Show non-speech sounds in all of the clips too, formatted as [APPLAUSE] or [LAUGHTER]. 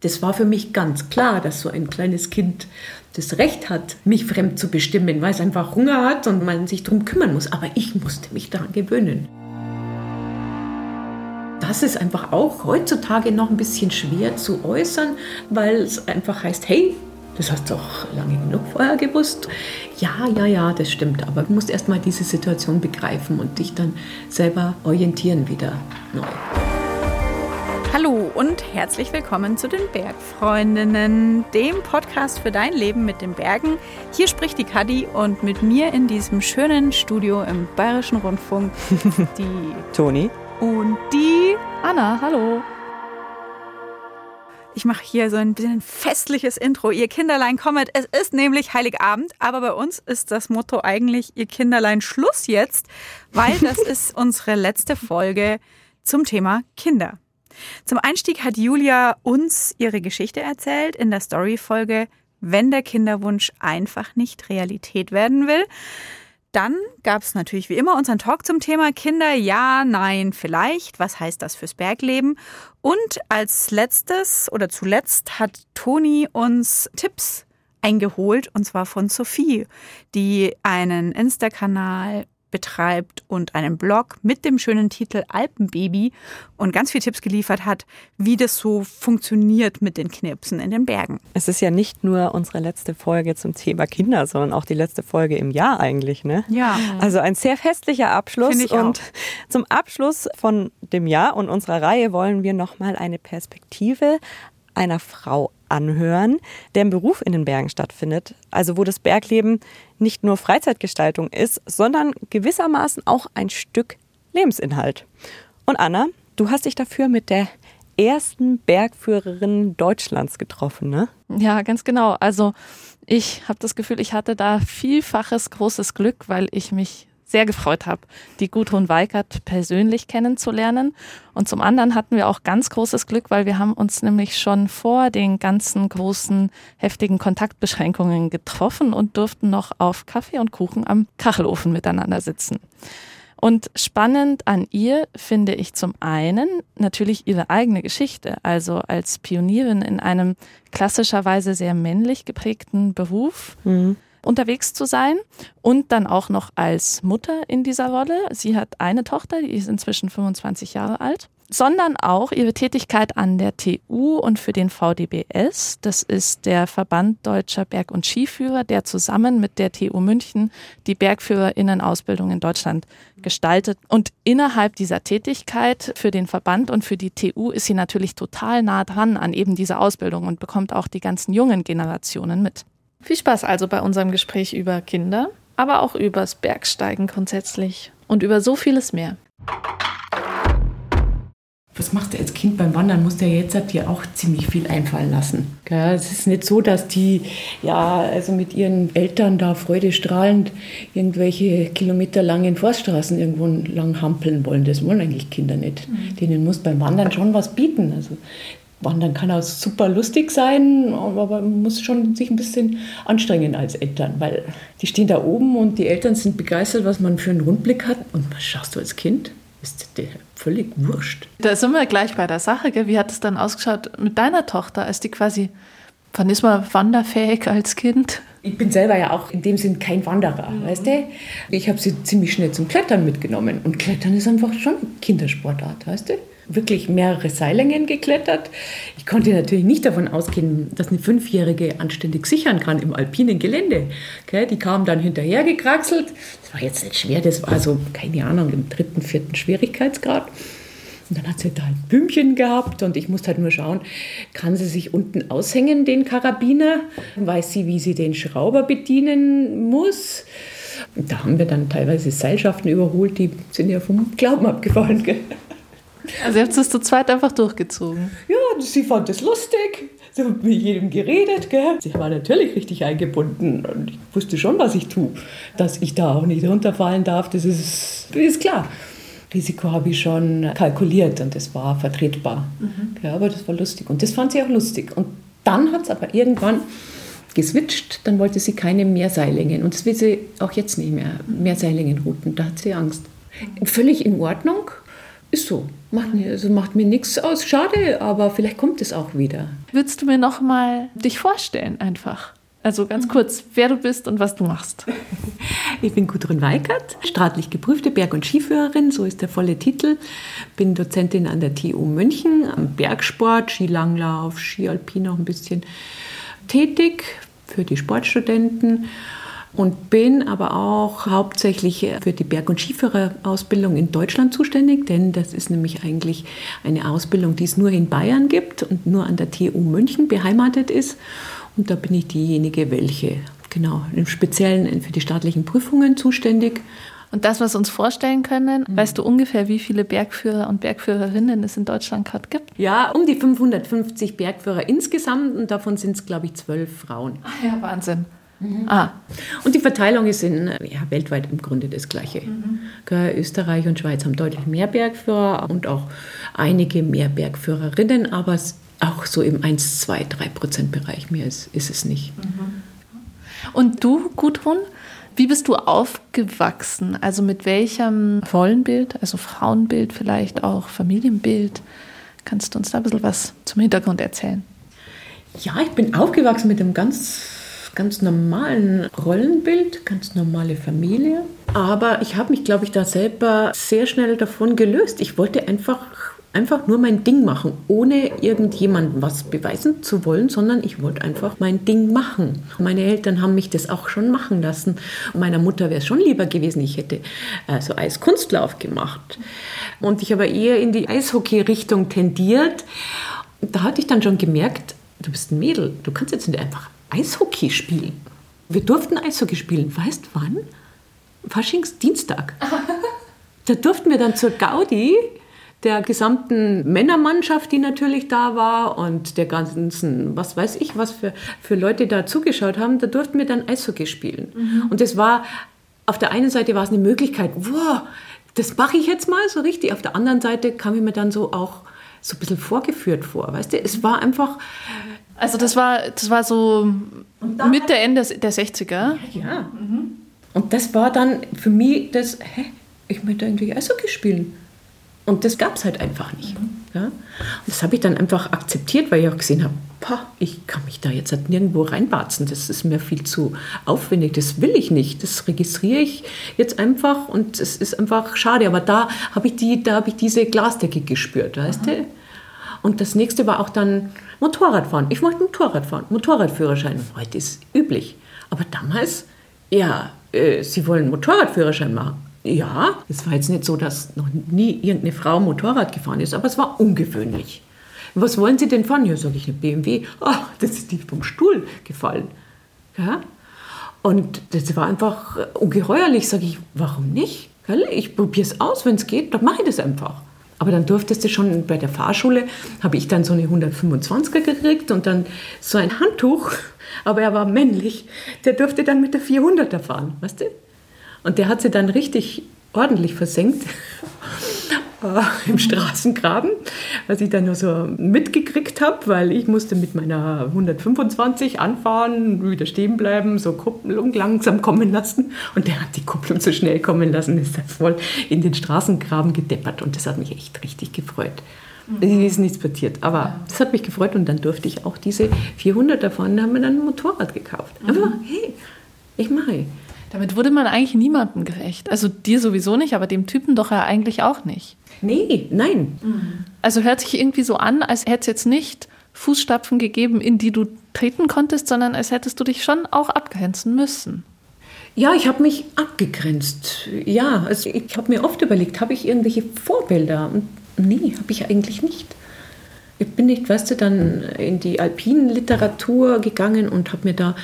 Das war für mich ganz klar, dass so ein kleines Kind das Recht hat, mich fremd zu bestimmen, weil es einfach Hunger hat und man sich darum kümmern muss. Aber ich musste mich daran gewöhnen. Das ist einfach auch heutzutage noch ein bisschen schwer zu äußern, weil es einfach heißt, hey, das hast du doch lange genug vorher gewusst. Ja, ja, ja, das stimmt. Aber du musst erst mal diese Situation begreifen und dich dann selber orientieren wieder neu. Hallo und herzlich willkommen zu den Bergfreundinnen, dem Podcast für dein Leben mit den Bergen. Hier spricht die Kadi und mit mir in diesem schönen Studio im Bayerischen Rundfunk [LAUGHS] die Toni und die Anna. Hallo. Ich mache hier so ein bisschen festliches Intro. Ihr Kinderlein kommet. Es ist nämlich Heiligabend, aber bei uns ist das Motto eigentlich Ihr Kinderlein Schluss jetzt, weil das [LAUGHS] ist unsere letzte Folge zum Thema Kinder. Zum Einstieg hat Julia uns ihre Geschichte erzählt in der Story-Folge Wenn der Kinderwunsch einfach nicht Realität werden will. Dann gab es natürlich wie immer unseren Talk zum Thema Kinder. Ja, nein, vielleicht. Was heißt das fürs Bergleben? Und als letztes oder zuletzt hat Toni uns Tipps eingeholt und zwar von Sophie, die einen Insta-Kanal betreibt und einen Blog mit dem schönen Titel Alpenbaby und ganz viele Tipps geliefert hat, wie das so funktioniert mit den Knirpsen in den Bergen. Es ist ja nicht nur unsere letzte Folge zum Thema Kinder, sondern auch die letzte Folge im Jahr eigentlich, ne? Ja. Also ein sehr festlicher Abschluss Finde ich und auch. zum Abschluss von dem Jahr und unserer Reihe wollen wir noch mal eine Perspektive einer Frau anhören, deren Beruf in den Bergen stattfindet. Also wo das Bergleben nicht nur Freizeitgestaltung ist, sondern gewissermaßen auch ein Stück Lebensinhalt. Und Anna, du hast dich dafür mit der ersten Bergführerin Deutschlands getroffen, ne? Ja, ganz genau. Also ich habe das Gefühl, ich hatte da vielfaches großes Glück, weil ich mich sehr gefreut habe, die Gudrun Weikert persönlich kennenzulernen. Und zum anderen hatten wir auch ganz großes Glück, weil wir haben uns nämlich schon vor den ganzen großen, heftigen Kontaktbeschränkungen getroffen und durften noch auf Kaffee und Kuchen am Kachelofen miteinander sitzen. Und spannend an ihr finde ich zum einen natürlich ihre eigene Geschichte, also als Pionierin in einem klassischerweise sehr männlich geprägten Beruf unterwegs zu sein und dann auch noch als Mutter in dieser Rolle. Sie hat eine Tochter, die ist inzwischen 25 Jahre alt sondern auch ihre Tätigkeit an der TU und für den VDBS. Das ist der Verband Deutscher Berg- und Skiführer, der zusammen mit der TU München die Bergführerinnenausbildung in Deutschland gestaltet. Und innerhalb dieser Tätigkeit für den Verband und für die TU ist sie natürlich total nah dran an eben dieser Ausbildung und bekommt auch die ganzen jungen Generationen mit. Viel Spaß also bei unserem Gespräch über Kinder, aber auch übers Bergsteigen grundsätzlich und über so vieles mehr. Was macht er als Kind beim Wandern? Muss der jetzt hat dir auch ziemlich viel einfallen lassen. Gell? Es ist nicht so, dass die ja also mit ihren Eltern da freudestrahlend irgendwelche kilometerlangen Forststraßen irgendwo lang hampeln wollen. Das wollen eigentlich Kinder nicht. Denen muss beim Wandern schon was bieten. Also Wandern kann auch super lustig sein, aber man muss schon sich ein bisschen anstrengen als Eltern, weil die stehen da oben und die Eltern sind begeistert, was man für einen Rundblick hat. Und was schaust du als Kind? Ist dir völlig wurscht. Da sind wir gleich bei der Sache. Gell? Wie hat es dann ausgeschaut mit deiner Tochter, als die quasi, wann ist man wanderfähig als Kind? Ich bin selber ja auch in dem Sinn kein Wanderer, weißt du? Ich habe sie ziemlich schnell zum Klettern mitgenommen. Und Klettern ist einfach schon Kindersportart, weißt du? Wirklich mehrere Seillängen geklettert. Ich konnte natürlich nicht davon ausgehen, dass eine Fünfjährige anständig sichern kann im alpinen Gelände. Okay, die kam dann hinterher gekraxelt. Das war jetzt nicht schwer, das war so, keine Ahnung, im dritten, vierten Schwierigkeitsgrad. Und dann hat sie da ein Blümchen gehabt und ich musste halt nur schauen, kann sie sich unten aushängen, den Karabiner? Weiß sie, wie sie den Schrauber bedienen muss? Und da haben wir dann teilweise Seilschaften überholt, die sind ja vom Glauben abgefallen. Gell? Also ihr habt es zu zweit einfach durchgezogen. Ja, sie fand es lustig. Sie hat mit jedem geredet. Gell? Sie war natürlich richtig eingebunden und ich wusste schon, was ich tue. Dass ich da auch nicht runterfallen darf, das ist, ist klar. Risiko habe ich schon kalkuliert und das war vertretbar. Ja, aber das war lustig und das fand sie auch lustig. Und dann hat es aber irgendwann geswitcht, dann wollte sie keine Mehrseillängen und das will sie auch jetzt nicht mehr, Mehrseillängenrouten, da hat sie Angst. Völlig in Ordnung, Ist so. Macht mir, also macht mir nichts aus. Schade, aber vielleicht kommt es auch wieder. Würdest du mir noch mal dich vorstellen einfach? Also ganz kurz, wer du bist und was du machst. [LAUGHS] Ich bin Gudrun Weikert, staatlich geprüfte Berg- und Skiführerin, so ist der volle Titel. Bin Dozentin an der TU München am Bergsport, Skilanglauf, Skialpin noch ein bisschen tätig für die Sportstudenten und bin aber auch hauptsächlich für die Berg- und Skiführerausbildung in Deutschland zuständig, denn das ist nämlich eigentlich eine Ausbildung, die es nur in Bayern gibt und nur an der TU München beheimatet ist. Und da bin ich diejenige, welche genau im Speziellen für die staatlichen Prüfungen zuständig. Und das, was wir uns vorstellen können, mhm. weißt du ungefähr, wie viele Bergführer und Bergführerinnen es in Deutschland gerade gibt? Ja, um die 550 Bergführer insgesamt und davon sind es, glaube ich, zwölf Frauen. Ach ja, Wahnsinn. Mhm. Ah. Und die Verteilung ist in, ja, weltweit im Grunde das Gleiche. Mhm. Österreich und Schweiz haben deutlich mehr Bergführer und auch einige mehr Bergführerinnen, aber auch so im 1, 2, 3 Prozent Bereich mehr ist, ist es nicht. Mhm. Und du, Gudrun, wie bist du aufgewachsen? Also mit welchem Rollenbild, also Frauenbild vielleicht auch, Familienbild? Kannst du uns da ein bisschen was zum Hintergrund erzählen? Ja, ich bin aufgewachsen mit einem ganz ganz normalen Rollenbild, ganz normale Familie. Aber ich habe mich, glaube ich, da selber sehr schnell davon gelöst. Ich wollte einfach einfach nur mein Ding machen, ohne irgendjemandem was beweisen zu wollen, sondern ich wollte einfach mein Ding machen. Meine Eltern haben mich das auch schon machen lassen. Meiner Mutter wäre es schon lieber gewesen, ich hätte äh, so Eiskunstlauf gemacht. Und ich habe eher in die Eishockey-Richtung tendiert. Da hatte ich dann schon gemerkt, du bist ein Mädel, du kannst jetzt nicht einfach Eishockey spielen. Wir durften Eishockey spielen. Weißt wann? Faschingsdienstag. [LAUGHS] Da durften wir dann zur Gaudi der gesamten Männermannschaft, die natürlich da war und der ganzen, was weiß ich, was für, für Leute da zugeschaut haben, da durften wir dann Eishockey spielen. Mhm. Und das war, auf der einen Seite war es eine Möglichkeit, wow, das mache ich jetzt mal so richtig. Auf der anderen Seite kam ich mir dann so auch so ein bisschen vorgeführt vor, weißt du? Es war einfach, also das war, das war so Mitte, Ende der 60er? Ja. ja. Mhm. Und das war dann für mich das, hä, ich möchte eigentlich Eishockey spielen. Und das gab es halt einfach nicht. Mhm. Ja? Und das habe ich dann einfach akzeptiert, weil ich auch gesehen habe, ich kann mich da jetzt halt nirgendwo reinbarzen. Das ist mir viel zu aufwendig. Das will ich nicht. Das registriere ich jetzt einfach und es ist einfach schade. Aber da habe ich, die, hab ich diese Glasdecke gespürt, weißt mhm. du? Und das nächste war auch dann Motorradfahren. Ich wollte Motorradfahren, Motorradführerschein. Heute ist üblich. Aber damals, ja, äh, Sie wollen Motorradführerschein machen. Ja, es war jetzt nicht so, dass noch nie irgendeine Frau Motorrad gefahren ist, aber es war ungewöhnlich. Was wollen Sie denn fahren? Ja, sage ich, eine BMW. Oh, das ist die vom Stuhl gefallen. Ja? Und das war einfach ungeheuerlich. Sage ich, warum nicht? Ich probiere es aus, wenn es geht, dann mache ich das einfach. Aber dann durftest du schon bei der Fahrschule, habe ich dann so eine 125er gekriegt und dann so ein Handtuch, [LAUGHS] aber er war männlich, der durfte dann mit der 400er fahren, weißt du? Und der hat sie dann richtig ordentlich versenkt [LAUGHS] äh, [LAUGHS] im Straßengraben, was ich dann nur so mitgekriegt habe, weil ich musste mit meiner 125 anfahren, wieder stehen bleiben, so Kupplung langsam kommen lassen und der hat die Kupplung so schnell kommen lassen, ist da voll in den Straßengraben gedeppert und das hat mich echt richtig gefreut. Mhm. ist nichts passiert, aber ja. das hat mich gefreut und dann durfte ich auch diese 400 davon, haben wir dann ein Motorrad gekauft. Mhm. Einfach, hey, ich mache. Damit wurde man eigentlich niemandem gerecht. Also dir sowieso nicht, aber dem Typen doch ja eigentlich auch nicht. Nee, nein. Mhm. Also hört sich irgendwie so an, als hätte es jetzt nicht Fußstapfen gegeben, in die du treten konntest, sondern als hättest du dich schon auch abgrenzen müssen. Ja, ich habe mich abgegrenzt. Ja, also ich habe mir oft überlegt, habe ich irgendwelche Vorbilder? Und nee, habe ich eigentlich nicht. Ich bin nicht, weißt du, dann in die alpinen Literatur gegangen und habe mir da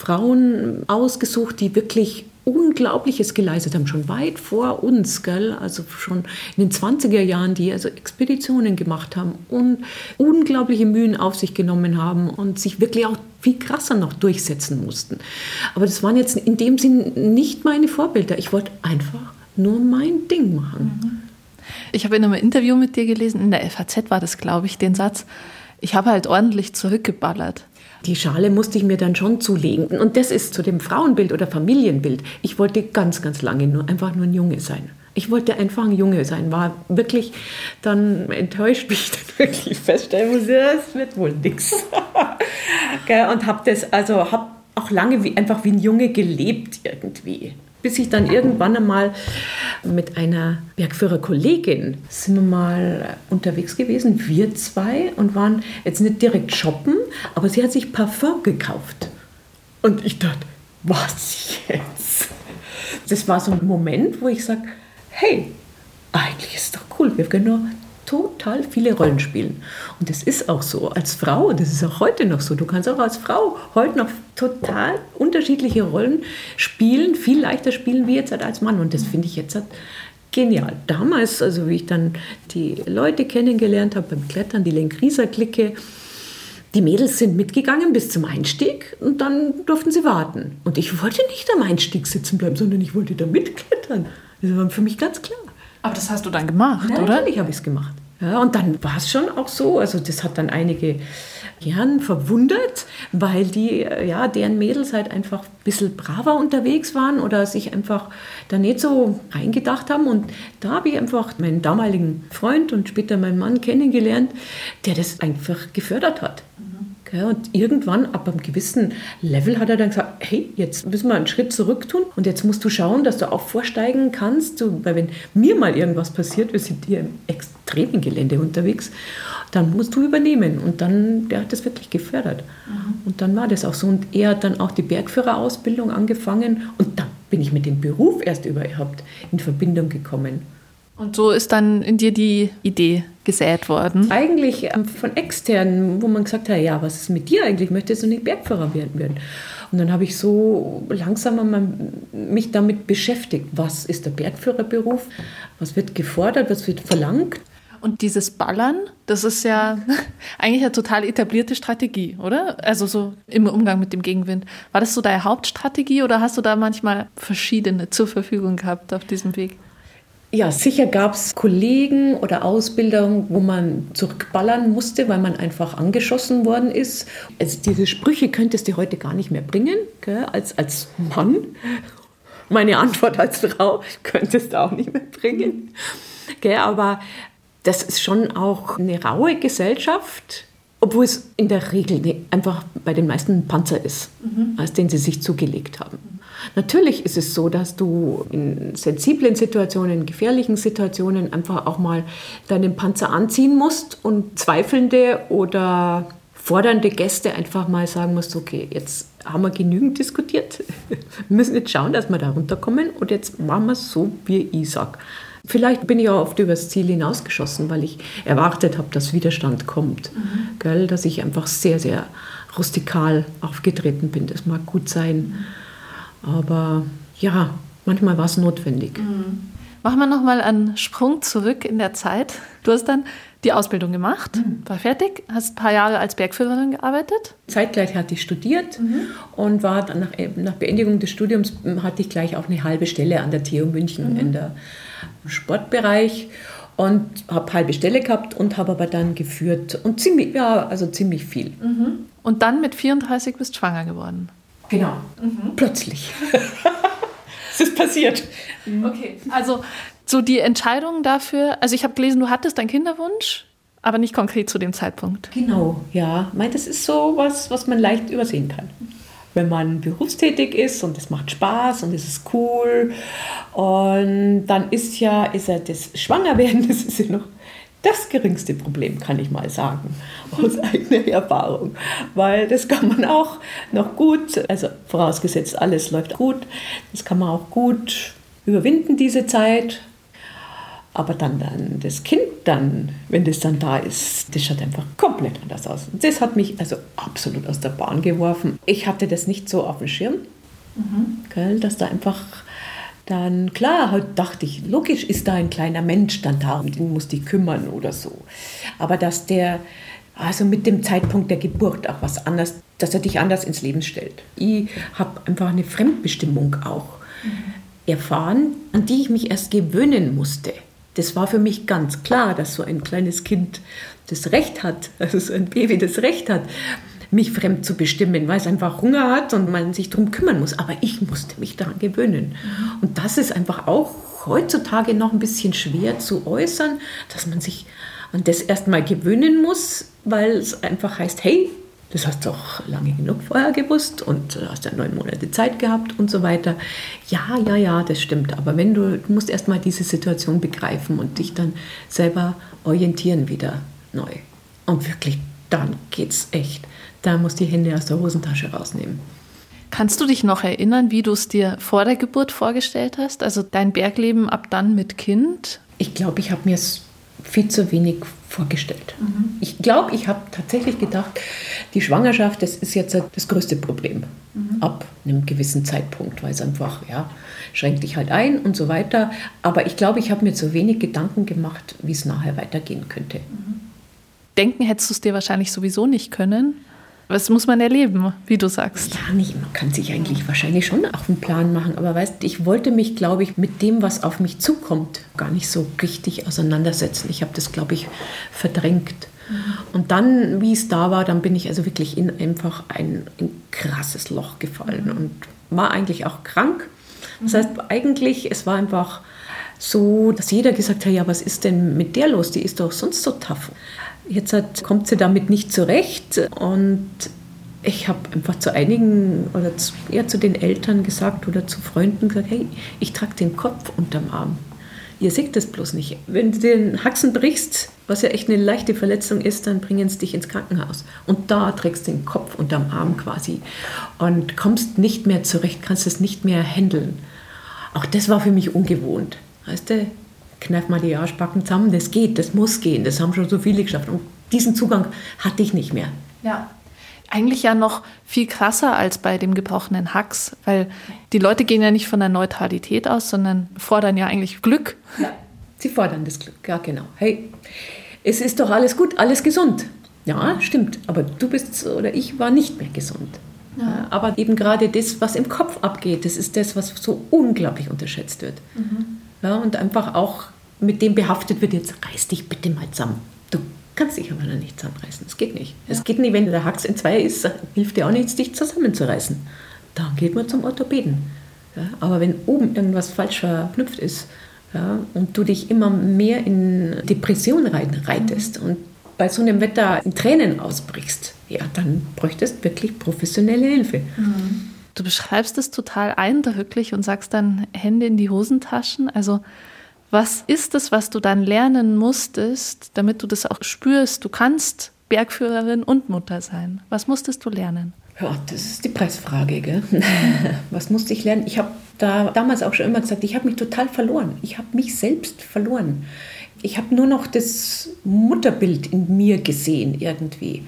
Frauen ausgesucht, die wirklich Unglaubliches geleistet haben, schon weit vor uns, gell? also schon in den 20er Jahren, die also Expeditionen gemacht haben und unglaubliche Mühen auf sich genommen haben und sich wirklich auch viel krasser noch durchsetzen mussten. Aber das waren jetzt in dem Sinn nicht meine Vorbilder. Ich wollte einfach nur mein Ding machen. Mhm. Ich habe in einem Interview mit dir gelesen, in der FAZ war das, glaube ich, den Satz, ich habe halt ordentlich zurückgeballert. Die Schale musste ich mir dann schon zulegen. Und das ist zu dem Frauenbild oder Familienbild. Ich wollte ganz, ganz lange nur einfach nur ein Junge sein. Ich wollte einfach ein Junge sein, war wirklich dann enttäuscht, [LAUGHS] wie ich dann wirklich feststellen musste, das wird wohl nichts. [LAUGHS] Und habe das, also habe auch lange wie, einfach wie ein Junge gelebt irgendwie. Bis ich dann irgendwann einmal mit einer Bergführerkollegin sind wir mal unterwegs gewesen, wir zwei, und waren jetzt nicht direkt shoppen, aber sie hat sich Parfum gekauft. Und ich dachte, was jetzt? Das war so ein Moment, wo ich sage, hey, eigentlich ist doch cool, wir können nur total viele Rollen spielen. Und das ist auch so als Frau, das ist auch heute noch so. Du kannst auch als Frau heute noch total unterschiedliche Rollen spielen, viel leichter spielen wie jetzt als Mann. Und das finde ich jetzt genial. Damals, also wie ich dann die Leute kennengelernt habe beim Klettern, die Lenkrieser-Clique, die Mädels sind mitgegangen bis zum Einstieg und dann durften sie warten. Und ich wollte nicht am Einstieg sitzen bleiben, sondern ich wollte da mitklettern. Das war für mich ganz klar. Aber das hast du dann gemacht, ja, oder? Natürlich habe ich es gemacht. Ja, und dann war es schon auch so, also das hat dann einige Herren verwundert, weil die, ja, deren Mädels halt einfach ein bisschen braver unterwegs waren oder sich einfach da nicht so reingedacht haben. Und da habe ich einfach meinen damaligen Freund und später meinen Mann kennengelernt, der das einfach gefördert hat. Und irgendwann, ab einem gewissen Level, hat er dann gesagt, hey, jetzt müssen wir einen Schritt zurück tun und jetzt musst du schauen, dass du auch vorsteigen kannst. weil wenn mir mal irgendwas passiert, wir sind hier im extremen Gelände unterwegs, dann musst du übernehmen. Und dann, der hat das wirklich gefördert. Mhm. Und dann war das auch so. Und er hat dann auch die Bergführerausbildung angefangen und dann bin ich mit dem Beruf erst überhaupt in Verbindung gekommen. Und so ist dann in dir die Idee gesät worden? Eigentlich ähm, von externen, wo man gesagt hat, ja, was ist mit dir eigentlich? Möchtest du nicht Bergführer werden? Und dann habe ich so langsam mich damit beschäftigt. Was ist der Bergführerberuf? Was wird gefordert? Was wird verlangt? Und dieses Ballern, das ist ja [LAUGHS] eigentlich eine total etablierte Strategie, oder? Also so im Umgang mit dem Gegenwind. War das so deine Hauptstrategie oder hast du da manchmal verschiedene zur Verfügung gehabt auf diesem Weg? Ja, sicher gab es Kollegen oder Ausbildungen, wo man zurückballern musste, weil man einfach angeschossen worden ist. Also diese Sprüche könntest du heute gar nicht mehr bringen, gell, als, als Mann. Meine Antwort als Frau könntest du auch nicht mehr bringen. Gell, aber das ist schon auch eine raue Gesellschaft, obwohl es in der Regel einfach bei den meisten Panzer ist, mhm. als den sie sich zugelegt haben. Natürlich ist es so, dass du in sensiblen Situationen, in gefährlichen Situationen einfach auch mal deinen Panzer anziehen musst und zweifelnde oder fordernde Gäste einfach mal sagen musst, okay, jetzt haben wir genügend diskutiert. [LAUGHS] Wir müssen jetzt schauen, dass wir da runterkommen und jetzt machen wir es so, wie ich sage. Vielleicht bin ich auch oft übers Ziel hinausgeschossen, weil ich erwartet habe, dass Widerstand kommt. Mhm. Gell? Dass ich einfach sehr, sehr rustikal aufgetreten bin. Das mag gut sein. Aber ja, manchmal war es notwendig. Mhm. Machen wir nochmal einen Sprung zurück in der Zeit. Du hast dann die Ausbildung gemacht, mhm. war fertig, hast ein paar Jahre als Bergführerin gearbeitet. Zeitgleich hatte ich studiert mhm. und war dann nach, nach, Beendigung des Studiums hm, hatte ich gleich auch eine halbe Stelle an der TU München mhm. in der Sportbereich und habe halbe Stelle gehabt und habe aber dann geführt und ziemlich, ja, also ziemlich viel. Mhm. Und dann mit 34 bist schwanger geworden. Genau. Mhm. Plötzlich. [LAUGHS] es ist passiert. Mhm. Okay, also so die Entscheidung dafür, also ich habe gelesen, du hattest einen Kinderwunsch, aber nicht konkret zu dem Zeitpunkt. Genau, ja. Ich das ist so was, was man leicht übersehen kann. Wenn man berufstätig ist und es macht Spaß und es ist cool und dann ist ja, ist ja das Schwangerwerden, [LAUGHS] das ist ja noch das geringste Problem, kann ich mal sagen, aus [LAUGHS] eigener Erfahrung. Weil das kann man auch noch gut, also vorausgesetzt alles läuft gut, das kann man auch gut überwinden, diese Zeit. Aber dann, dann das Kind dann, wenn das dann da ist, das schaut einfach komplett anders aus. Das hat mich also absolut aus der Bahn geworfen. Ich hatte das nicht so auf dem Schirm, mhm. gell, dass da einfach dann klar, halt dachte ich, logisch ist da ein kleiner Mensch dann da, um den muss ich kümmern oder so. Aber dass der, also mit dem Zeitpunkt der Geburt auch was anderes, dass er dich anders ins Leben stellt. Ich habe einfach eine Fremdbestimmung auch mhm. erfahren, an die ich mich erst gewöhnen musste. Das war für mich ganz klar, dass so ein kleines Kind das Recht hat, [LAUGHS] also so ein Baby das Recht hat, mich fremd zu bestimmen, weil es einfach Hunger hat und man sich darum kümmern muss. Aber ich musste mich daran gewöhnen. Und das ist einfach auch heutzutage noch ein bisschen schwer zu äußern, dass man sich an das erstmal gewöhnen muss, weil es einfach heißt, hey, das hast du auch lange genug vorher gewusst und hast ja neun Monate Zeit gehabt und so weiter. Ja, ja, ja, das stimmt. Aber wenn du, du musst erstmal diese Situation begreifen und dich dann selber orientieren wieder neu. Und wirklich, dann geht's echt. Da musst du die Hände aus der Hosentasche rausnehmen. Kannst du dich noch erinnern, wie du es dir vor der Geburt vorgestellt hast? Also dein Bergleben ab dann mit Kind? Ich glaube, ich habe mir es viel zu wenig vorgestellt. Mhm. Ich glaube, ich habe tatsächlich gedacht, die Schwangerschaft, das ist jetzt das größte Problem mhm. ab einem gewissen Zeitpunkt, weil es einfach, ja, schränkt dich halt ein und so weiter. Aber ich glaube, ich habe mir zu wenig Gedanken gemacht, wie es nachher weitergehen könnte. Mhm. Denken hättest du es dir wahrscheinlich sowieso nicht können. Was muss man erleben, wie du sagst? Ja, nicht. Man kann sich eigentlich wahrscheinlich schon auch einen Plan machen. Aber weißt, ich wollte mich, glaube ich, mit dem, was auf mich zukommt, gar nicht so richtig auseinandersetzen. Ich habe das, glaube ich, verdrängt. Mhm. Und dann, wie es da war, dann bin ich also wirklich in einfach ein, ein krasses Loch gefallen mhm. und war eigentlich auch krank. Das heißt, eigentlich, es war einfach so, dass jeder gesagt hat, ja, was ist denn mit der los? Die ist doch sonst so tough. Jetzt hat, kommt sie damit nicht zurecht und ich habe einfach zu einigen oder zu, eher zu den Eltern gesagt oder zu Freunden gesagt, hey, ich trage den Kopf unterm Arm. Ihr seht das bloß nicht. Wenn du den Haxen brichst, was ja echt eine leichte Verletzung ist, dann bringen sie dich ins Krankenhaus. Und da trägst du den Kopf unterm Arm quasi und kommst nicht mehr zurecht, kannst es nicht mehr handeln. Auch das war für mich ungewohnt. Weißt du, kneif mal die Arschbacken zusammen, das geht, das muss gehen, das haben schon so viele geschafft. Und diesen Zugang hatte ich nicht mehr. Ja. Eigentlich ja noch viel krasser als bei dem gebrochenen Hacks, weil die Leute gehen ja nicht von der Neutralität aus, sondern fordern ja eigentlich Glück. Ja, sie fordern das Glück, ja genau. Hey, es ist doch alles gut, alles gesund. Ja, stimmt, aber du bist oder ich war nicht mehr gesund. Ja. Aber eben gerade das, was im Kopf abgeht, das ist das, was so unglaublich unterschätzt wird. Mhm. Ja, und einfach auch mit dem behaftet wird, jetzt reiß dich bitte mal zusammen. Du kannst dich aber noch nicht zusammenreißen. Es geht nicht. Es geht nicht, wenn der Hax in zwei ist, hilft dir auch nichts, dich zusammenzureißen. Dann geht man zum Orthopäden. Ja, aber wenn oben irgendwas falsch verknüpft ist ja, und du dich immer mehr in Depression reitest mhm. und bei so einem Wetter in Tränen ausbrichst, ja, dann bräuchtest du wirklich professionelle Hilfe. Mhm. Du beschreibst es total eindrücklich und sagst dann Hände in die Hosentaschen. Also was ist es, was du dann lernen musstest, damit du das auch spürst? Du kannst Bergführerin und Mutter sein. Was musstest du lernen? Ja, das ist die Preisfrage. Gell? [LAUGHS] Was musste ich lernen? Ich habe da damals auch schon immer gesagt, ich habe mich total verloren. Ich habe mich selbst verloren. Ich habe nur noch das Mutterbild in mir gesehen irgendwie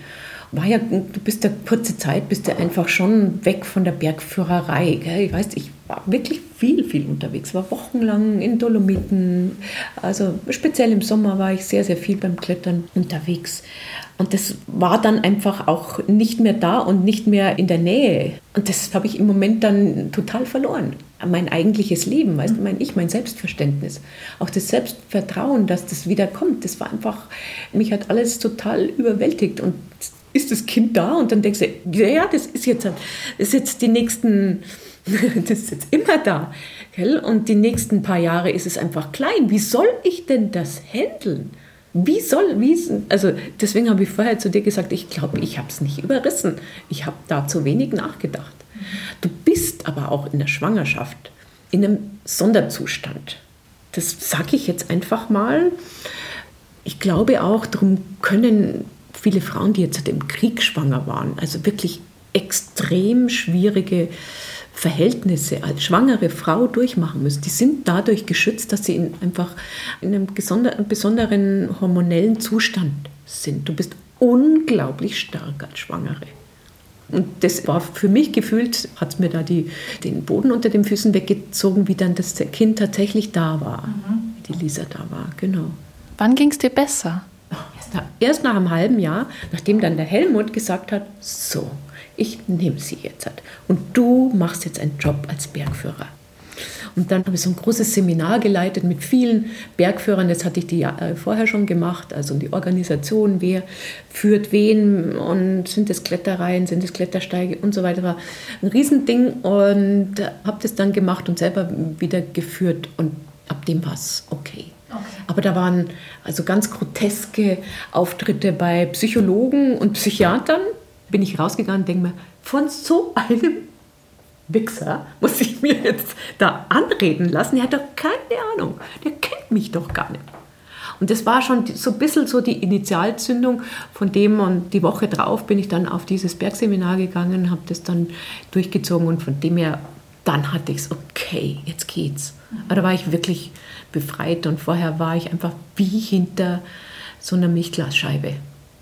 war ja, du bist ja kurze Zeit, bist ja einfach schon weg von der Bergführerei. Gell? Ich weiß, ich war wirklich viel, viel unterwegs, war wochenlang in Dolomiten. Also speziell im Sommer war ich sehr, sehr viel beim Klettern unterwegs. Und das war dann einfach auch nicht mehr da und nicht mehr in der Nähe. Und das habe ich im Moment dann total verloren. Mein eigentliches Leben, weißt du, mein Ich, mein Selbstverständnis. Auch das Selbstvertrauen, dass das wieder kommt, das war einfach, mich hat alles total überwältigt. Und ist das Kind da und dann denkst du, ja, das ist jetzt, ist jetzt die nächsten, [LAUGHS] das ist jetzt immer da. Gell? Und die nächsten paar Jahre ist es einfach klein. Wie soll ich denn das handeln? Wie soll, wie, also deswegen habe ich vorher zu dir gesagt, ich glaube, ich habe es nicht überrissen. Ich habe da zu wenig nachgedacht. Du bist aber auch in der Schwangerschaft in einem Sonderzustand. Das sage ich jetzt einfach mal. Ich glaube auch, darum können viele Frauen, die jetzt im Krieg schwanger waren, also wirklich extrem schwierige Verhältnisse als schwangere Frau durchmachen müssen. Die sind dadurch geschützt, dass sie in einfach in einem besonderen hormonellen Zustand sind. Du bist unglaublich stark als Schwangere. Und das war für mich gefühlt, hat mir da die, den Boden unter den Füßen weggezogen, wie dann das Kind tatsächlich da war, mhm. die Lisa da war, genau. Wann ging es dir besser? Erst nach einem halben Jahr, nachdem dann der Helmut gesagt hat, so, ich nehme sie jetzt. Und du machst jetzt einen Job als Bergführer. Und dann habe ich so ein großes Seminar geleitet mit vielen Bergführern. Das hatte ich die Jahre vorher schon gemacht. Also die Organisation, wer führt wen und sind es Klettereien, sind es Klettersteige und so weiter. War ein Riesending und habe das dann gemacht und selber wieder geführt. Und Ab dem war es okay. Aber da waren also ganz groteske Auftritte bei Psychologen und Psychiatern. Bin ich rausgegangen und denke mir, von so einem Wichser muss ich mir jetzt da anreden lassen. Er hat doch keine Ahnung. Der kennt mich doch gar nicht. Und das war schon so ein bisschen so die Initialzündung von dem und die Woche drauf bin ich dann auf dieses Bergseminar gegangen, habe das dann durchgezogen und von dem her, dann hatte ich es, okay, jetzt geht's. Aber da war ich wirklich befreit und vorher war ich einfach wie hinter so einer Milchglasscheibe.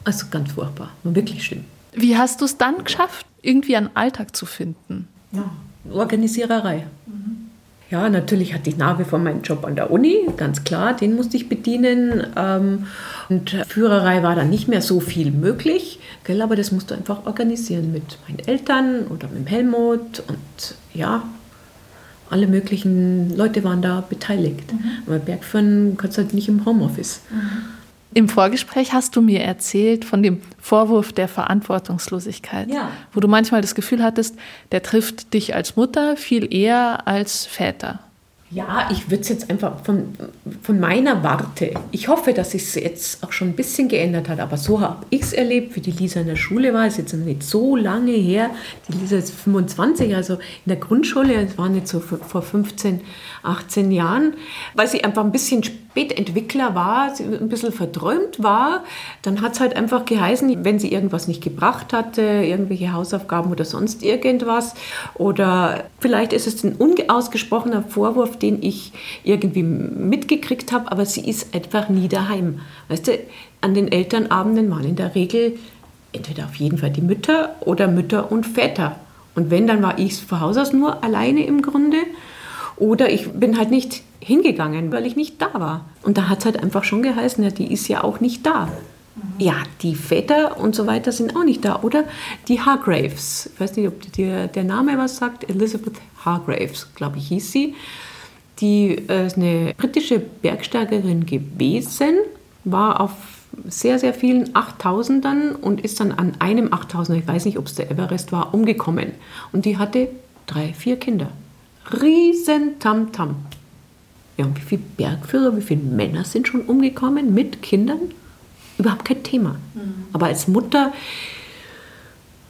Also ganz furchtbar, wirklich schlimm. Wie hast du es dann geschafft, irgendwie einen Alltag zu finden? Ja, Organisiererei. Mhm. Ja, natürlich hatte ich nach wie vor meinen Job an der Uni, ganz klar, den musste ich bedienen. Ähm, und Führerei war dann nicht mehr so viel möglich, gell, aber das musst du einfach organisieren mit meinen Eltern oder mit Helmut und ja, alle möglichen Leute waren da beteiligt. Mhm. Aber Bergführen kannst du halt nicht im Homeoffice. Mhm. Im Vorgespräch hast du mir erzählt von dem Vorwurf der Verantwortungslosigkeit, ja. wo du manchmal das Gefühl hattest, der trifft dich als Mutter viel eher als Väter. Ja, ich würde es jetzt einfach von, von meiner Warte. Ich hoffe, dass es jetzt auch schon ein bisschen geändert hat, aber so habe ich es erlebt, wie die Lisa in der Schule war. Ist jetzt nicht so lange her. Die Lisa ist 25, also in der Grundschule. Es war nicht so vor 15, 18 Jahren, weil sie einfach ein bisschen Spätentwickler war, ein bisschen verträumt war. Dann hat es halt einfach geheißen, wenn sie irgendwas nicht gebracht hatte, irgendwelche Hausaufgaben oder sonst irgendwas. Oder vielleicht ist es ein unausgesprochener Vorwurf, den ich irgendwie mitgekriegt habe, aber sie ist einfach nie daheim. Weißt du, an den Elternabenden waren in der Regel entweder auf jeden Fall die Mütter oder Mütter und Väter. Und wenn, dann war ich von Haus aus nur alleine im Grunde. Oder ich bin halt nicht hingegangen, weil ich nicht da war. Und da hat es halt einfach schon geheißen, ja, die ist ja auch nicht da. Ja, die Väter und so weiter sind auch nicht da. Oder die Hargraves. Ich weiß nicht, ob dir der Name was sagt. Elizabeth Hargraves, glaube ich, hieß sie. Die äh, ist eine britische Bergsteigerin gewesen, war auf sehr, sehr vielen 8000ern und ist dann an einem 8000er, ich weiß nicht, ob es der Everest war, umgekommen. Und die hatte drei, vier Kinder. Riesen Tamtam. -Tam. Ja, und wie viele Bergführer, wie viele Männer sind schon umgekommen mit Kindern? Überhaupt kein Thema. Mhm. Aber als Mutter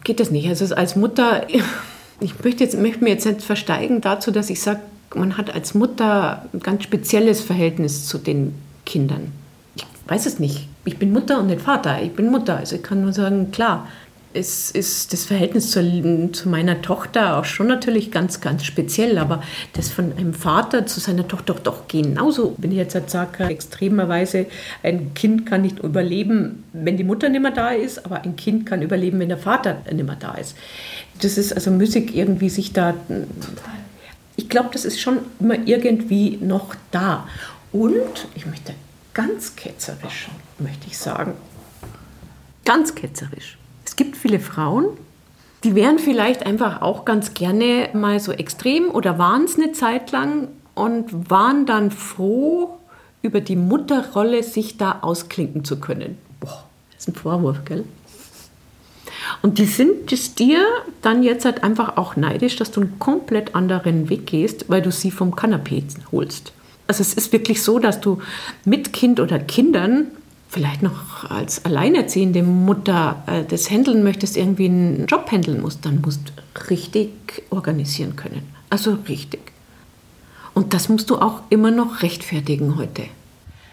geht das nicht. Also als Mutter, ich möchte, jetzt, möchte mir jetzt nicht versteigen dazu, dass ich sage, man hat als Mutter ein ganz spezielles Verhältnis zu den Kindern. Ich weiß es nicht. Ich bin Mutter und nicht Vater. Ich bin Mutter. Also ich kann nur sagen, klar, es ist das Verhältnis zu, zu, meiner Tochter auch schon natürlich ganz, ganz speziell, aber das von einem Vater zu seiner Tochter doch genauso. Wenn ich jetzt halt sage, extremerweise, ein Kind kann nicht überleben, wenn die Mutter nicht mehr da ist, aber ein Kind kann überleben, wenn der Vater nicht mehr da ist. Das ist also müßig irgendwie sich da. Ich glaube, das ist schon immer irgendwie noch da. Und ich möchte ganz ketzerisch, möchte ich sagen, ganz ketzerisch gibt viele Frauen, die wären vielleicht einfach auch ganz gerne mal so extrem oder waren es eine Zeit lang und waren dann froh, über die Mutterrolle sich da ausklinken zu können. Boah, das ist ein Vorwurf, gell? Und die sind es dir dann jetzt halt einfach auch neidisch, dass du einen komplett anderen Weg gehst, weil du sie vom Kanapee holst. Also es ist wirklich so, dass du mit Kind oder Kindern vielleicht noch als alleinerziehende Mutter äh, das handeln möchtest, irgendwie einen Job handeln musst, dann musst du richtig organisieren können. Also richtig. Und das musst du auch immer noch rechtfertigen heute.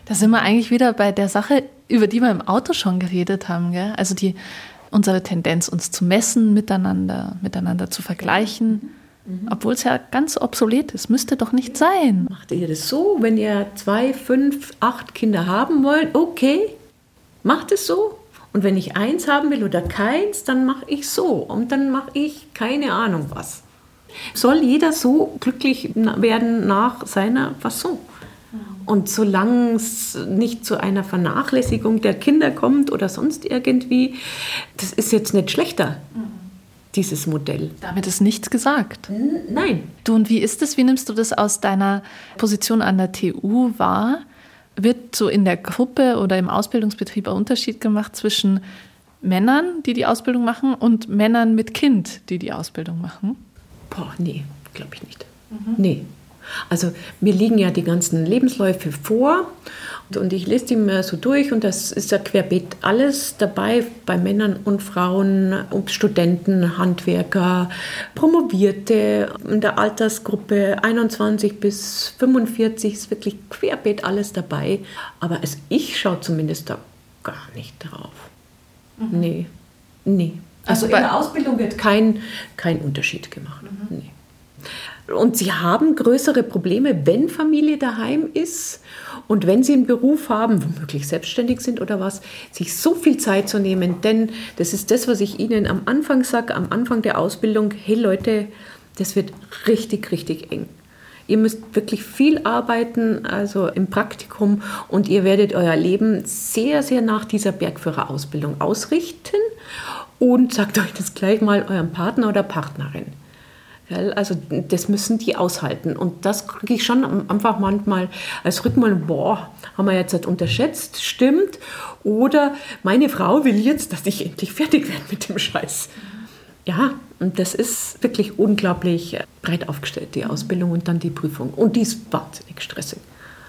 Da sind wir eigentlich wieder bei der Sache, über die wir im Auto schon geredet haben. Gell? Also die, unsere Tendenz, uns zu messen miteinander, miteinander zu vergleichen. Mhm. Obwohl es ja ganz obsolet ist. Müsste doch nicht sein. Macht ihr das so, wenn ihr zwei, fünf, acht Kinder haben wollt? Okay, macht es so. Und wenn ich eins haben will oder keins, dann mache ich so. Und dann mache ich keine Ahnung was. Soll jeder so glücklich werden nach seiner Fasson? Und solange es nicht zu einer Vernachlässigung der Kinder kommt oder sonst irgendwie, das ist jetzt nicht schlechter. Mhm dieses Modell. Damit ist nichts gesagt. Nein. Du, und wie ist es? Wie nimmst du das aus deiner Position an der TU wahr? Wird so in der Gruppe oder im Ausbildungsbetrieb ein Unterschied gemacht zwischen Männern, die die Ausbildung machen, und Männern mit Kind, die die Ausbildung machen? Boah, nee, glaube ich nicht. Mhm. Nee. Also mir liegen ja die ganzen Lebensläufe vor und ich lese die mir so durch und das ist ja querbeet alles dabei bei Männern und Frauen, Studenten, Handwerker, Promovierte in der Altersgruppe 21 bis 45 ist wirklich querbeet alles dabei. Aber also ich schaue zumindest da gar nicht drauf. Mhm. Nee, nee. Also, also in der Ausbildung wird kein, kein Unterschied gemacht. Mhm. Nee. Und sie haben größere Probleme, wenn Familie daheim ist und wenn sie einen Beruf haben, womöglich selbstständig sind oder was, sich so viel Zeit zu nehmen. Denn das ist das, was ich Ihnen am Anfang sage, am Anfang der Ausbildung, hey Leute, das wird richtig, richtig eng. Ihr müsst wirklich viel arbeiten, also im Praktikum, und ihr werdet euer Leben sehr, sehr nach dieser Bergführerausbildung ausrichten. Und sagt euch das gleich mal eurem Partner oder Partnerin. Also das müssen die aushalten. Und das kriege ich schon einfach manchmal als Rückmeldung, boah, haben wir jetzt halt unterschätzt, stimmt. Oder meine Frau will jetzt, dass ich endlich fertig werde mit dem Scheiß. Ja, und das ist wirklich unglaublich breit aufgestellt, die Ausbildung und dann die Prüfung. Und die ist wahnsinnig stressig.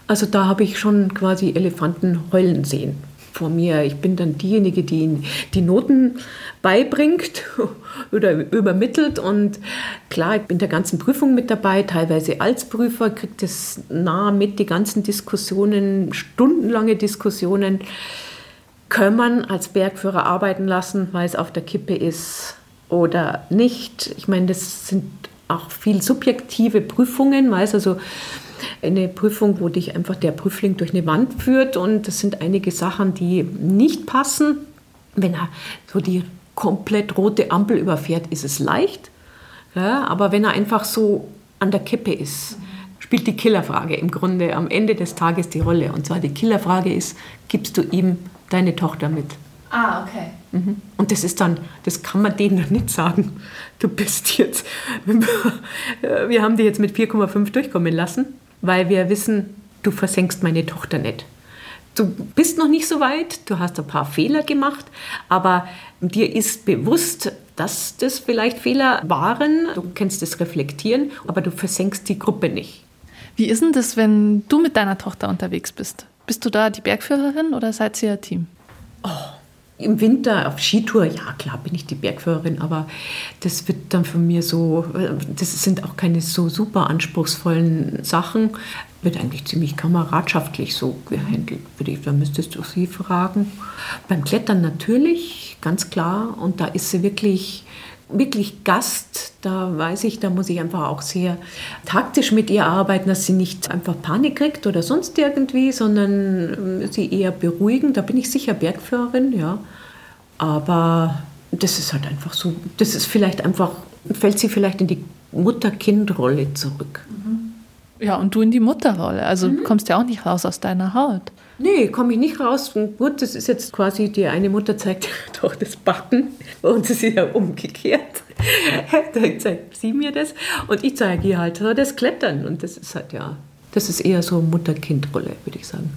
Also da habe ich schon quasi Elefanten heulen sehen vor mir. Ich bin dann diejenige, die die Noten beibringt [LAUGHS] oder übermittelt. Und klar, ich bin in der ganzen Prüfung mit dabei, teilweise als Prüfer, kriegt es nah mit, die ganzen Diskussionen, stundenlange Diskussionen. Kann man als Bergführer arbeiten lassen, weil es auf der Kippe ist oder nicht? Ich meine, das sind auch viel subjektive Prüfungen, weil es also eine Prüfung, wo dich einfach der Prüfling durch eine Wand führt und das sind einige Sachen, die nicht passen. Wenn er so die komplett rote Ampel überfährt, ist es leicht. Ja, aber wenn er einfach so an der Kippe ist, spielt die Killerfrage im Grunde am Ende des Tages die Rolle. Und zwar die Killerfrage ist, gibst du ihm deine Tochter mit? Ah, okay. Mhm. Und das ist dann, das kann man denen dann nicht sagen. Du bist jetzt, [LAUGHS] wir haben die jetzt mit 4,5 durchkommen lassen weil wir wissen, du versenkst meine Tochter nicht. Du bist noch nicht so weit, du hast ein paar Fehler gemacht, aber dir ist bewusst, dass das vielleicht Fehler waren. Du kannst es reflektieren, aber du versenkst die Gruppe nicht. Wie ist denn das, wenn du mit deiner Tochter unterwegs bist? Bist du da die Bergführerin oder seid ihr ein Team? Oh, im Winter auf Skitour, ja klar bin ich die Bergführerin, aber das wird dann von mir so, das sind auch keine so super anspruchsvollen Sachen. Wird eigentlich ziemlich kameradschaftlich so gehandelt, würde ich, da müsstest du sie fragen. Beim Klettern natürlich, ganz klar, und da ist sie wirklich wirklich Gast, da weiß ich, da muss ich einfach auch sehr taktisch mit ihr arbeiten, dass sie nicht einfach Panik kriegt oder sonst irgendwie, sondern ähm, sie eher beruhigen. Da bin ich sicher Bergführerin, ja. Aber das ist halt einfach so, das ist vielleicht einfach, fällt sie vielleicht in die Mutter-Kind-Rolle zurück. Mhm. Ja, und du in die Mutterrolle. Also mhm. kommst ja auch nicht raus aus deiner Haut. Nee, komme ich nicht raus. gut, das ist jetzt quasi, die eine Mutter zeigt [LAUGHS] doch das Backen und es ist ja umgekehrt. [LAUGHS] da zeigt sie mir das und ich zeige ihr halt so das Klettern und das ist halt ja, das ist eher so Mutter-Kind-Rolle, würde ich sagen.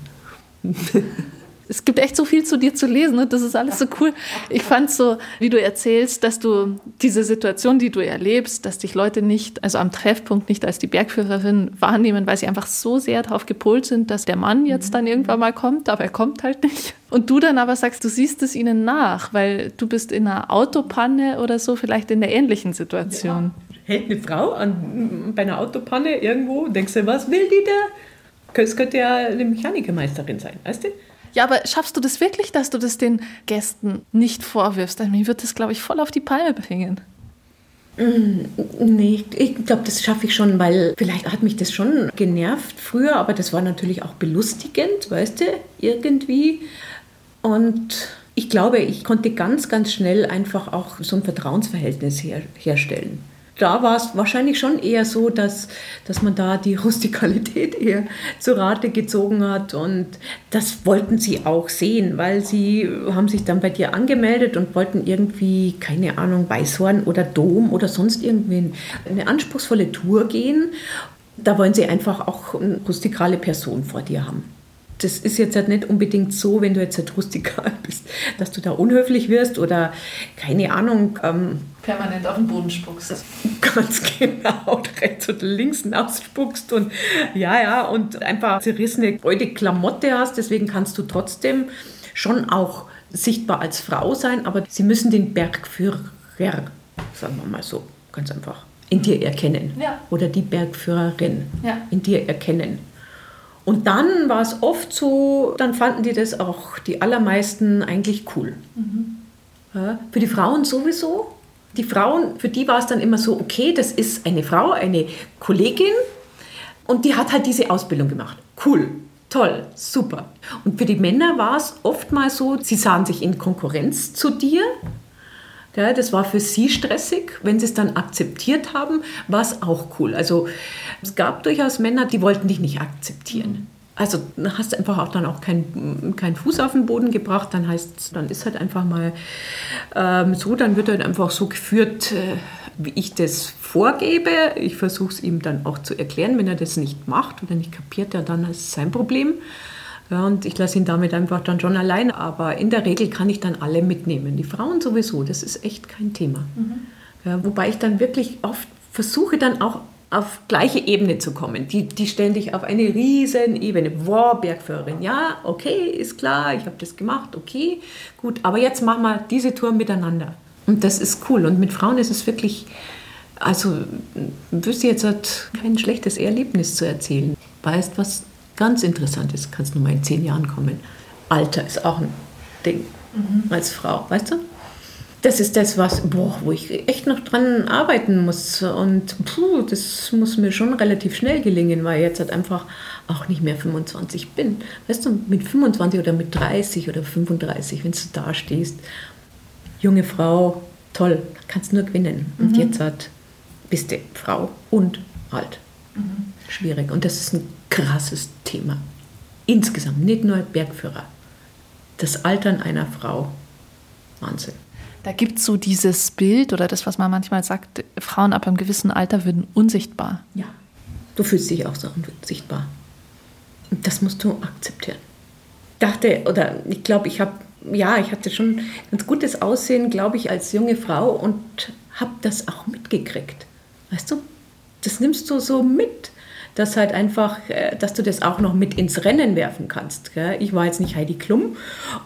[LAUGHS] es gibt echt so viel zu dir zu lesen und das ist alles so cool. Ich fand so, wie du erzählst, dass du diese Situation, die du erlebst, dass dich Leute nicht, also am Treffpunkt nicht als die Bergführerin wahrnehmen, weil sie einfach so sehr darauf gepolt sind, dass der Mann jetzt dann irgendwann mal kommt, aber er kommt halt nicht. Und du dann aber sagst, du siehst es ihnen nach, weil du bist in einer Autopanne oder so vielleicht in der ähnlichen Situation. Ja. Hält eine Frau an, bei einer Autopanne irgendwo, denkst du, was will die da? Es könnte ja eine Mechanikermeisterin sein, weißt du? Ja, aber schaffst du das wirklich, dass du das den Gästen nicht vorwirfst? Also, mir wird das, glaube ich, voll auf die Palme bringen. Mm, nee, ich glaube, das schaffe ich schon, weil vielleicht hat mich das schon genervt früher, aber das war natürlich auch belustigend, weißt du, irgendwie. Und ich glaube, ich konnte ganz, ganz schnell einfach auch so ein Vertrauensverhältnis her herstellen da war es wahrscheinlich schon eher so, dass, dass man da die [LAUGHS] Rustikalität eher zu Rate gezogen hat. Und das wollten sie auch sehen, weil sie haben sich dann bei dir angemeldet und wollten irgendwie, keine Ahnung, Weißhorn oder Dom oder sonst irgendwie eine anspruchsvolle Tour gehen. Da wollen sie einfach auch eine rustikale Person vor dir haben. das ist jetzt halt nicht unbedingt so, wenn du jetzt halt rustikal [LAUGHS] bist, dass du da unhöflich wirst oder keine Ahnung. Ähm, Permanent auf den Boden spuckst. [LAUGHS] Ganz genau, rechts oder links ausspuckst und ja, ja, und einfach zerrissene, freude Klamotte hast. Deswegen kannst du trotzdem schon auch sichtbar als Frau sein, aber sie müssen den Bergführer, sagen wir mal so, ganz einfach, in dir erkennen. Ja. Oder die Bergführerin Ja. in dir erkennen. Und dann war es oft so, dann fanden die das auch die allermeisten eigentlich cool. Ja, für die Frauen sowieso. Die Frauen, für die war es dann immer so, okay, das ist eine Frau, eine Kollegin und die hat halt diese Ausbildung gemacht. Cool, toll, super. Und für die Männer war es oftmals so, sie sahen sich in Konkurrenz zu dir. Ja, das war für sie stressig. Wenn sie es dann akzeptiert haben, war es auch cool. Also es gab durchaus Männer, die wollten dich nicht akzeptieren. Also hast du einfach auch dann auch keinen keinen Fuß auf den Boden gebracht. Dann heißt dann ist halt einfach mal ähm, so, dann wird halt einfach so geführt, äh, wie ich das vorgebe. Ich versuche es ihm dann auch zu erklären. Wenn er das nicht macht oder nicht kapiert, ja, dann ist es sein Problem. Ja, und ich lasse ihn damit einfach dann schon allein. Aber in der Regel kann ich dann alle mitnehmen. Die Frauen sowieso, das ist echt kein Thema. Ja, wobei ich dann wirklich oft versuche, dann auch auf gleiche Ebene zu kommen. Die, die stellen dich auf eine riesen Ebene. Wow, Bergführerin, ja, okay, ist klar, ich habe das gemacht, okay, gut. Aber jetzt machen wir diese Tour miteinander. Und das ist cool. Und mit Frauen ist es wirklich, also wüsste jetzt halt kein schlechtes Erlebnis zu erzählen. Weißt, was ganz interessant ist, kannst nur mal in zehn Jahren kommen. Alter ist auch ein Ding als Frau, weißt du? Das ist das, was, boah, wo ich echt noch dran arbeiten muss. Und puh, das muss mir schon relativ schnell gelingen, weil ich jetzt halt einfach auch nicht mehr 25 bin. Weißt du, mit 25 oder mit 30 oder 35, wenn du da stehst, junge Frau, toll, kannst nur gewinnen. Und jetzt halt bist du Frau und alt. Schwierig. Und das ist ein krasses Thema. Insgesamt, nicht nur Bergführer. Das Altern einer Frau. Wahnsinn. Da gibt es so dieses Bild oder das, was man manchmal sagt, Frauen ab einem gewissen Alter würden unsichtbar. Ja. Du fühlst dich auch so unsichtbar. Und das musst du akzeptieren. Dachte, oder ich glaube, ich habe, ja, ich hatte schon ganz gutes Aussehen, glaube ich, als junge Frau und habe das auch mitgekriegt. Weißt du? Das nimmst du so mit, dass halt einfach, äh, dass du das auch noch mit ins Rennen werfen kannst. Ich war jetzt nicht Heidi Klum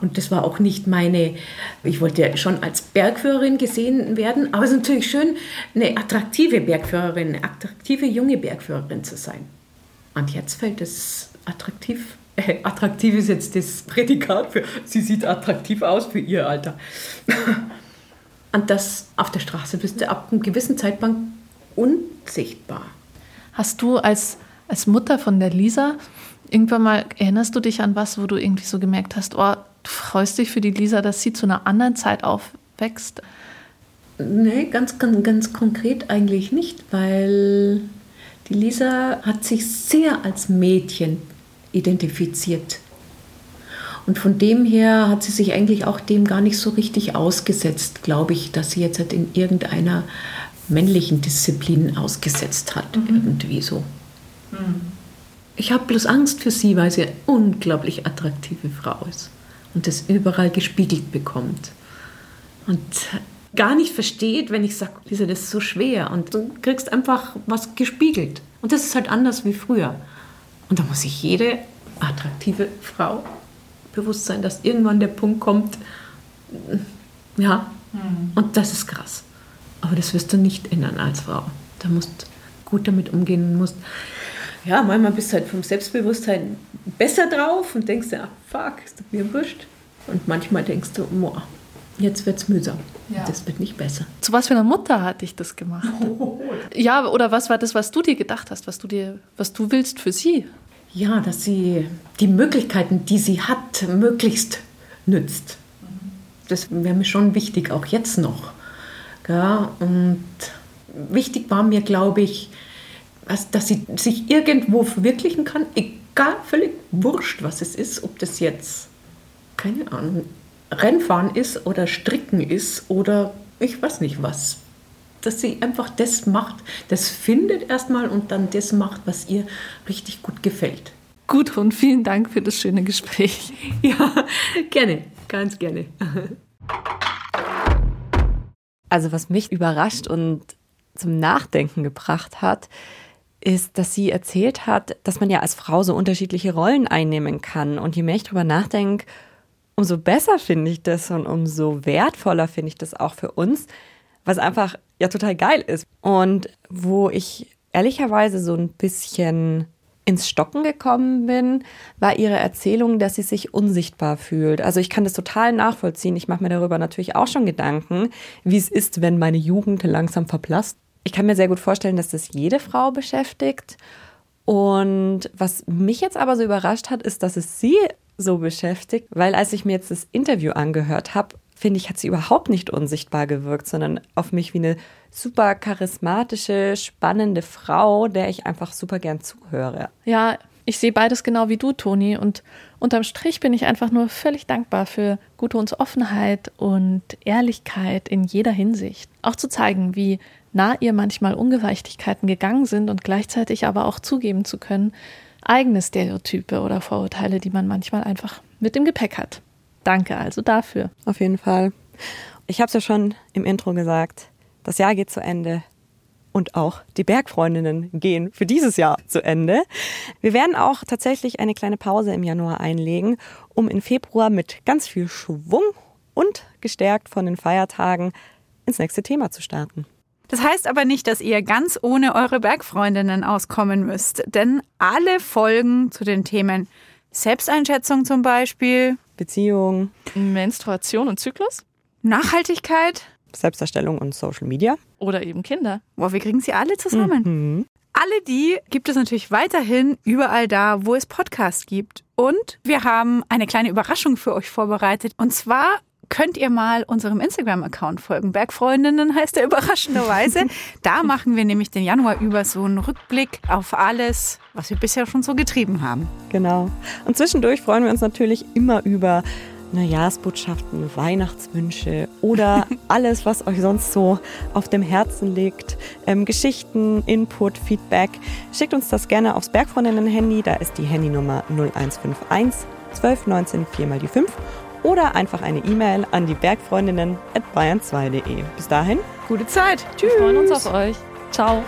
und das war auch nicht meine, ich wollte ja schon als Bergführerin gesehen werden, aber es ist natürlich schön, eine attraktive Bergführerin, eine attraktive junge Bergführerin zu sein. Und jetzt fällt es attraktiv. Äh, attraktiv ist jetzt das Prädikat für, sie sieht attraktiv aus für ihr Alter. [LAUGHS] Und das auf der Straße bist du ab einem gewissen Zeitpunkt unsichtbar. Hast du als, als Mutter von der Lisa irgendwann mal, erinnerst du dich an was, wo du irgendwie so gemerkt hast, oh, du freust dich für die Lisa, dass sie zu einer anderen Zeit aufwächst? Nee, ganz, ganz, ganz konkret eigentlich nicht, weil die Lisa hat sich sehr als Mädchen identifiziert. Und von dem her hat sie sich eigentlich auch dem gar nicht so richtig ausgesetzt, glaube ich, dass sie jetzt halt in irgendeiner männlichen Disziplin ausgesetzt hat, irgendwie so. Ich habe bloß Angst für sie, weil sie eine unglaublich attraktive Frau ist und das überall gespiegelt bekommt. Und gar nicht versteht, wenn ich sage, Lisa, das ist so schwer. Und du kriegst einfach was gespiegelt. Und das ist halt anders wie früher. Und da muss sich jede attraktive Frau bewusst sein, dass irgendwann der Punkt kommt, ja, und das ist krass. Aber das wirst du nicht ändern als Frau. Da musst du gut damit umgehen musst, ja, manchmal bist du halt vom Selbstbewusstsein besser drauf und denkst dir, ah, fuck, ist doch mir wurscht. Und manchmal denkst du, boah, jetzt wird's mühsam. Ja. Das wird nicht besser. Zu was für einer Mutter hat dich das gemacht? [LAUGHS] Ja, oder was war das, was du dir gedacht hast, was du dir, was du willst für sie? Ja, dass sie die Möglichkeiten, die sie hat, möglichst nützt. Das wäre mir schon wichtig, auch jetzt noch. Ja, und wichtig war mir, glaube ich, dass, sie sich irgendwo verwirklichen kann, egal, völlig wurscht, was es ist, ob das jetzt, keine Ahnung, Rennfahren ist oder Stricken ist oder ich weiß nicht was. Dass sie einfach das macht, das findet erstmal und dann das macht, was ihr richtig gut gefällt. Gudrun, vielen Dank für das schöne Gespräch. Ja, gerne, ganz gerne. Also was mich überrascht und zum Nachdenken gebracht hat, ist, dass sie erzählt hat, dass man ja als Frau so unterschiedliche Rollen einnehmen kann. Und je mehr ich drüber nachdenke, umso besser finde ich das und umso wertvoller finde ich das auch für uns, was einfach ja total geil ist. Und wo ich ehrlicherweise so ein bisschen ins Stocken gekommen bin, war ihre Erzählung, dass sie sich unsichtbar fühlt. Also ich kann das total nachvollziehen. Ich mache mir darüber natürlich auch schon Gedanken, wie es ist, wenn meine Jugend langsam verblasst. Ich kann mir sehr gut vorstellen, dass das jede Frau beschäftigt. Und was mich jetzt aber so überrascht hat, ist, dass es sie so beschäftigt, weil als ich mir jetzt das Interview angehört habe, finde ich, hat sie überhaupt nicht unsichtbar gewirkt, sondern auf mich wie eine super charismatische, spannende Frau, der ich einfach super gern zuhöre. Ja, ich sehe beides genau wie du, Toni. Und unterm Strich bin ich einfach nur völlig dankbar für Gudruns Offenheit und Ehrlichkeit in jeder Hinsicht. Auch zu zeigen, wie nah ihr manchmal Ungerechtigkeiten gegangen sind und gleichzeitig aber auch zugeben zu können, eigene Stereotype oder Vorurteile, die man manchmal einfach mit dem Gepäck hat. Danke also dafür. Auf jeden Fall. Ich habe es ja schon im Intro gesagt. Das Jahr geht zu Ende und auch die Bergfreundinnen gehen für dieses Jahr zu Ende. Wir werden auch tatsächlich eine kleine Pause im Januar einlegen, um im Februar mit ganz viel Schwung und gestärkt von den Feiertagen ins nächste Thema zu starten. Das heißt aber nicht, dass ihr ganz ohne eure Bergfreundinnen auskommen müsst, denn alle Folgen zu den Themen Selbsteinschätzung zum Beispiel, Beziehung, Menstruation und Zyklus Nachhaltigkeit, Selbstdarstellung und Social Media. oder eben Kinder. Boah, wir kriegen sie alle zusammen. Mhm. Alle die gibt es natürlich weiterhin überall da, wo es Podcasts gibt. Und wir haben eine kleine Überraschung für euch vorbereitet. Und zwar könnt ihr mal unserem Instagram-Account folgen. Bergfreundinnen heißt er überraschenderweise. [LAUGHS] da machen wir nämlich den Januar über so einen Rückblick auf alles, was wir bisher schon so getrieben haben. Genau. Und zwischendurch freuen wir uns natürlich immer über Neujahrsbotschaften, Weihnachtswünsche oder [LAUGHS] alles, was euch sonst so auf dem Herzen liegt. Ähm, Geschichten, Input, Feedback. Schickt uns das gerne aufs Bergfreundinnen-Handy. Da ist die Handynummer 0151 1219 4 mal die 5 oder einfach eine E-Mail an die Bergfreundinnen at bayern2.de. Bis dahin, Gute Zeit. Wir freuen uns auf euch. Ciao.